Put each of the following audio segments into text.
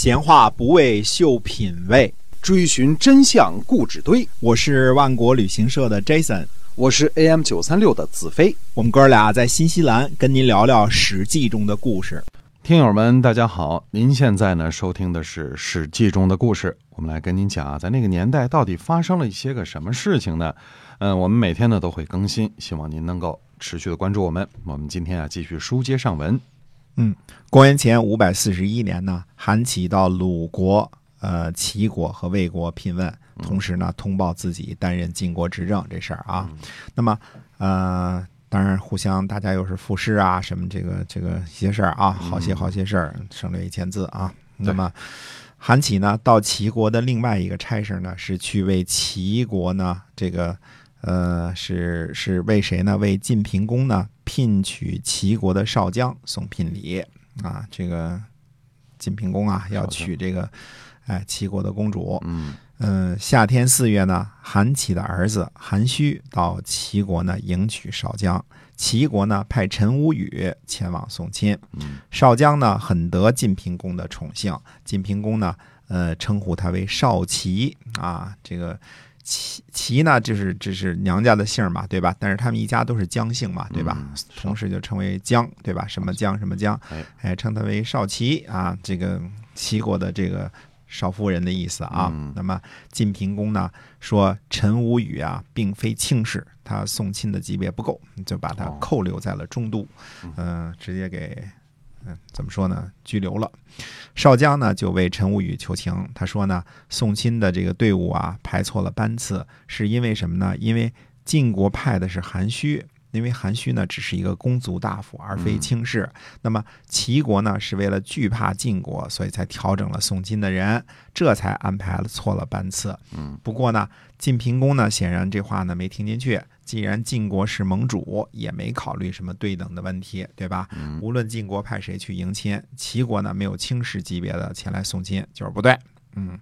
闲话不为秀品味，追寻真相故纸堆。我是万国旅行社的 Jason，我是 AM 九三六的子飞。我们哥俩在新西兰跟您聊聊《史记》中的故事。听友们，大家好！您现在呢收听的是《史记》中的故事，我们来跟您讲啊，在那个年代到底发生了一些个什么事情呢？嗯，我们每天呢都会更新，希望您能够持续的关注我们。我们今天啊继续书接上文。嗯，公元前五百四十一年呢，韩起到鲁国、呃齐国和魏国聘问，同时呢通报自己担任晋国执政这事儿啊。那么呃，当然互相大家又是赋诗啊，什么这个这个一些事儿啊，好些好些事儿，省略一千字啊。那么韩起呢到齐国的另外一个差事呢，是去为齐国呢这个。呃，是是为谁呢？为晋平公呢聘娶齐国的少将送聘礼啊！这个晋平公啊要娶这个哎齐国的公主。嗯嗯，夏天四月呢，韩起的儿子韩须到齐国呢迎娶少将。齐国呢派陈无宇前往送亲。嗯，少将呢很得晋平公的宠幸，晋平公呢呃称呼他为少齐啊，这个。齐齐呢，就是这是娘家的姓嘛，对吧？但是他们一家都是姜姓嘛，对吧？同时就称为姜，对吧？什么姜什么姜，哎，称他为少齐啊，这个齐国的这个少夫人的意思啊。那么晋平公呢说陈无宇啊，并非卿士，他送亲的级别不够，就把他扣留在了中都，嗯，直接给。嗯，怎么说呢？拘留了，少将呢就为陈无宇求情。他说呢，送亲的这个队伍啊排错了班次，是因为什么呢？因为晋国派的是韩须，因为韩须呢只是一个公族大夫，而非卿士。那么齐国呢是为了惧怕晋国，所以才调整了送亲的人，这才安排了错了班次。嗯，不过呢，晋平公呢显然这话呢没听进去。既然晋国是盟主，也没考虑什么对等的问题，对吧？无论晋国派谁去迎亲，齐国呢没有卿士级别的前来送亲，就是不对。嗯，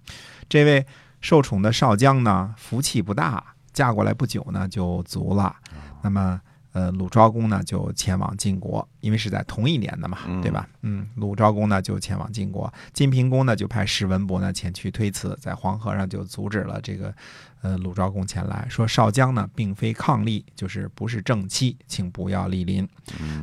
这位受宠的少将呢，福气不大，嫁过来不久呢就卒了。那么。呃，鲁昭公呢就前往晋国，因为是在同一年的嘛，对吧？嗯，鲁昭公呢就前往晋国，晋平公呢就派史文伯呢前去推辞，在黄河上就阻止了这个呃鲁昭公前来，说少将呢并非伉俪，就是不是正妻，请不要莅临。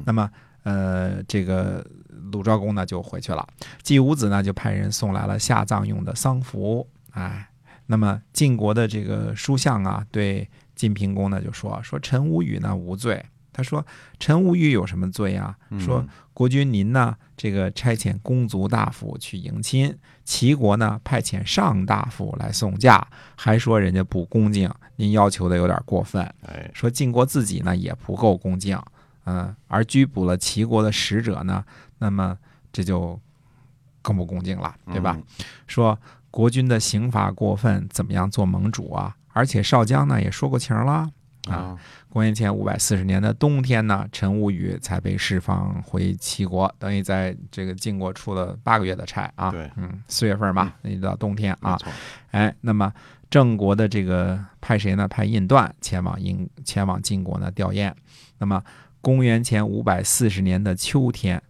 那么呃，这个鲁昭公呢就回去了，季武子呢就派人送来了下葬用的丧服，哎，那么晋国的这个书相啊对。晋平公呢就说说陈无宇呢无罪，他说陈无宇有什么罪啊？说国君您呢这个差遣公族大夫去迎亲，齐国呢派遣上大夫来送嫁，还说人家不恭敬，您要求的有点过分。说晋国自己呢也不够恭敬，嗯，而拘捕了齐国的使者呢，那么这就更不恭敬了，对吧？说国君的刑罚过分，怎么样做盟主啊？而且少将呢也说过情了啊。公元前五百四十年的冬天呢，陈无宇才被释放回齐国，等于在这个晋国出了八个月的差啊。对，嗯，四月份嘛，那就到冬天啊。哎，那么郑国的这个派谁呢？派印段前往印前往晋国呢吊唁。那么公元前五百四十年的秋天，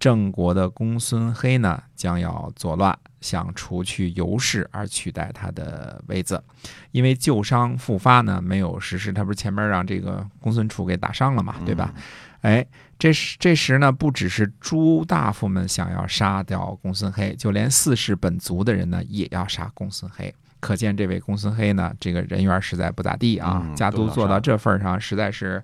郑国的公孙黑呢将要作乱。想除去尤氏而取代他的位子，因为旧伤复发呢，没有实施。他不是前面让这个公孙楚给打伤了嘛，对吧？哎，这时这时呢，不只是诸大夫们想要杀掉公孙黑，就连四世本族的人呢，也要杀公孙黑。可见这位公孙黑呢，这个人缘实在不咋地啊，家族做到这份上，实在是。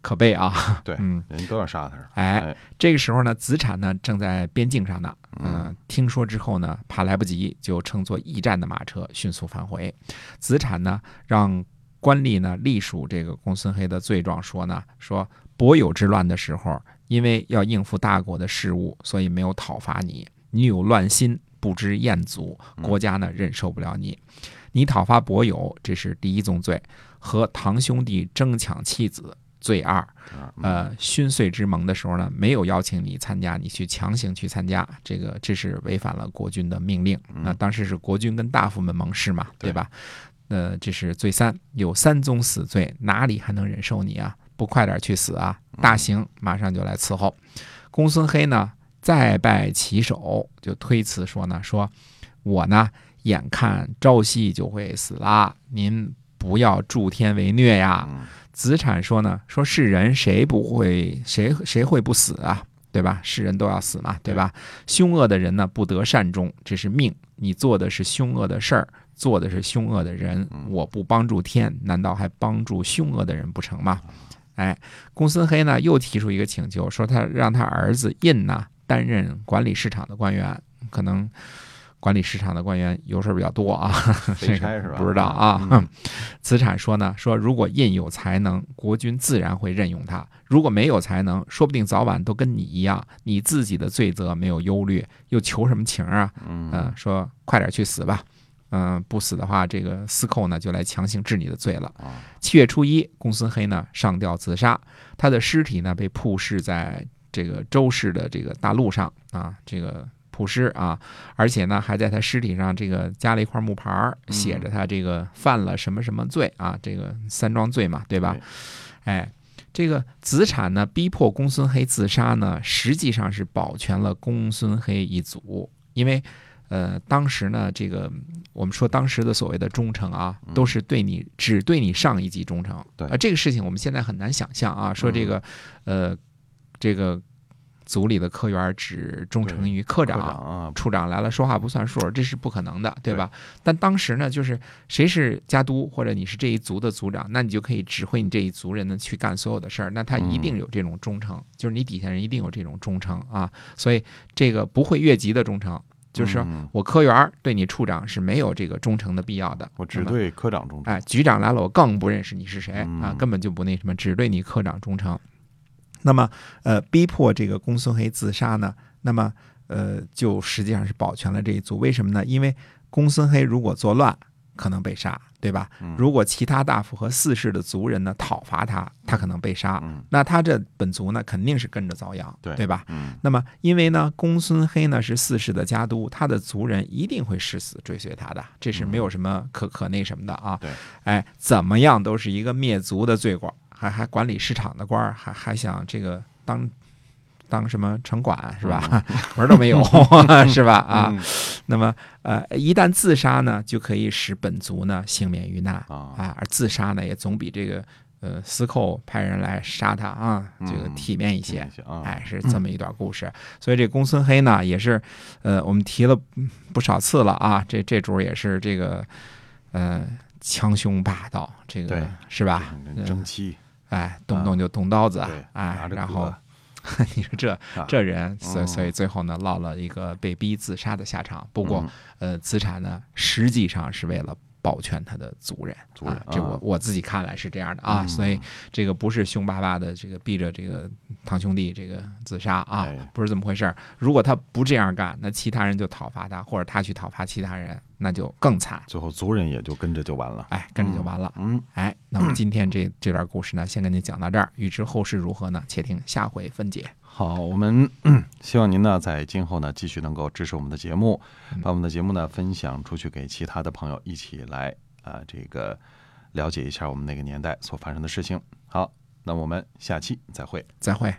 可悲啊！对，嗯，人都要杀他。哎，这个时候呢，子产呢正在边境上呢。嗯，听说之后呢，怕来不及，就乘坐驿站的马车迅速返回。子产呢，让官吏呢隶属这个公孙黑的罪状，说呢，说伯友之乱的时候，因为要应付大国的事务，所以没有讨伐你。你有乱心，不知厌足，国家呢忍受不了你。你讨伐伯友，这是第一宗罪，和堂兄弟争抢妻子。罪二，呃，勋岁之盟的时候呢，没有邀请你参加，你去强行去参加，这个这是违反了国君的命令。那当时是国君跟大夫们盟誓嘛，对吧？呃，这是罪三，有三宗死罪，哪里还能忍受你啊？不快点去死啊！大刑马上就来伺候。公孙黑呢，再拜其手，就推辞说呢，说我呢眼看朝夕就会死啦，您不要助天为虐呀。嗯子产说呢，说是人谁不会谁谁会不死啊？对吧？是人都要死嘛，对吧？凶恶的人呢，不得善终，这是命。你做的是凶恶的事儿，做的是凶恶的人，我不帮助天，难道还帮助凶恶的人不成吗？哎，公孙黑呢又提出一个请求，说他让他儿子印呢担任管理市场的官员，可能管理市场的官员有事儿比较多啊，这个差是吧不知道啊。嗯 子产说呢，说如果印有才能，国君自然会任用他；如果没有才能，说不定早晚都跟你一样，你自己的罪责没有忧虑，又求什么情啊？嗯嗯、说快点去死吧。嗯、不死的话，这个司寇呢就来强行治你的罪了。啊七月初一，公孙黑呢上吊自杀，他的尸体呢被曝尸在这个周氏的这个大路上啊，这个曝尸啊，而且呢还在他尸体上这个加了一块木牌写着他这个犯了什么什么罪啊，这个三桩罪嘛，对吧？哎，这个子产呢逼迫公孙黑自杀呢，实际上是保全了公孙黑一族，因为。呃，当时呢，这个我们说当时的所谓的忠诚啊，都是对你只对你上一级忠诚。对啊，这个事情我们现在很难想象啊，说这个，呃，这个组里的科员只忠诚于科科长，啊，处长来了说话不算数，这是不可能的，对吧？但当时呢，就是谁是家督或者你是这一族的族长，那你就可以指挥你这一族人呢去干所有的事儿，那他一定有这种忠诚，就是你底下人一定有这种忠诚啊，所以这个不会越级的忠诚，就是我科员儿对你处长是没有这个忠诚的必要的，我只对科长忠诚。哎，局长来了，我更不认识你是谁啊嗯，根本就不那什么，只对你科长忠诚。那么，呃，逼迫这个公孙黑自杀呢，那么，呃，就实际上是保全了这一族。为什么呢？因为公孙黑如果作乱，可能被杀，对吧？嗯如果其他大夫和四世的族人呢讨伐他，他可能被杀，嗯那他这本族呢肯定是跟着遭殃，对对吧？嗯那么，因为呢，公孙黑呢是四世的家督，他的族人一定会誓死追随他的，这是没有什么可可那什么的啊。对，哎，怎么样都是一个灭族的罪官，还还管理市场的官儿，还还想这个当当什么城管是吧？门儿都没有 是吧？啊，嗯那么呃，一旦自杀呢，就可以使本族呢幸免于难啊啊，而自杀呢也总比这个呃司寇派人来杀他啊，这个嗯体面一些啊。哎，是这么一段故事。所以这公孙黑呢，也是，呃，我们提了不少次了啊。这这主儿也是这个，呃，强凶霸道，这个是吧？嗯争气，哎，动不动就动刀子，啊哎然后你说这啊。这人，所以嗯所以最后呢，落了一个被逼自杀的下场。不过嗯，呃，资产呢，实际上是为了。保全他的族人，啊，这我啊。我自己看来是这样的啊，嗯。所以这个不是凶巴巴的，这个逼着这个堂兄弟这个自杀啊哎，不是这么回事儿。如果他不这样干，那其他人就讨伐他，或者他去讨伐其他人，那就更惨。最后族人也就跟着就完了。哎，跟着就完了。嗯，哎，那么今天这这段故事呢，先跟您讲到这儿。预知后事如何呢？且听下回分解。好，我们 希望您呢在今后呢继续能够支持我们的节目，把我们的节目呢分享出去给其他的朋友，一起来啊、这个了解一下我们那个年代所发生的事情。好，那我们下期再会。再会。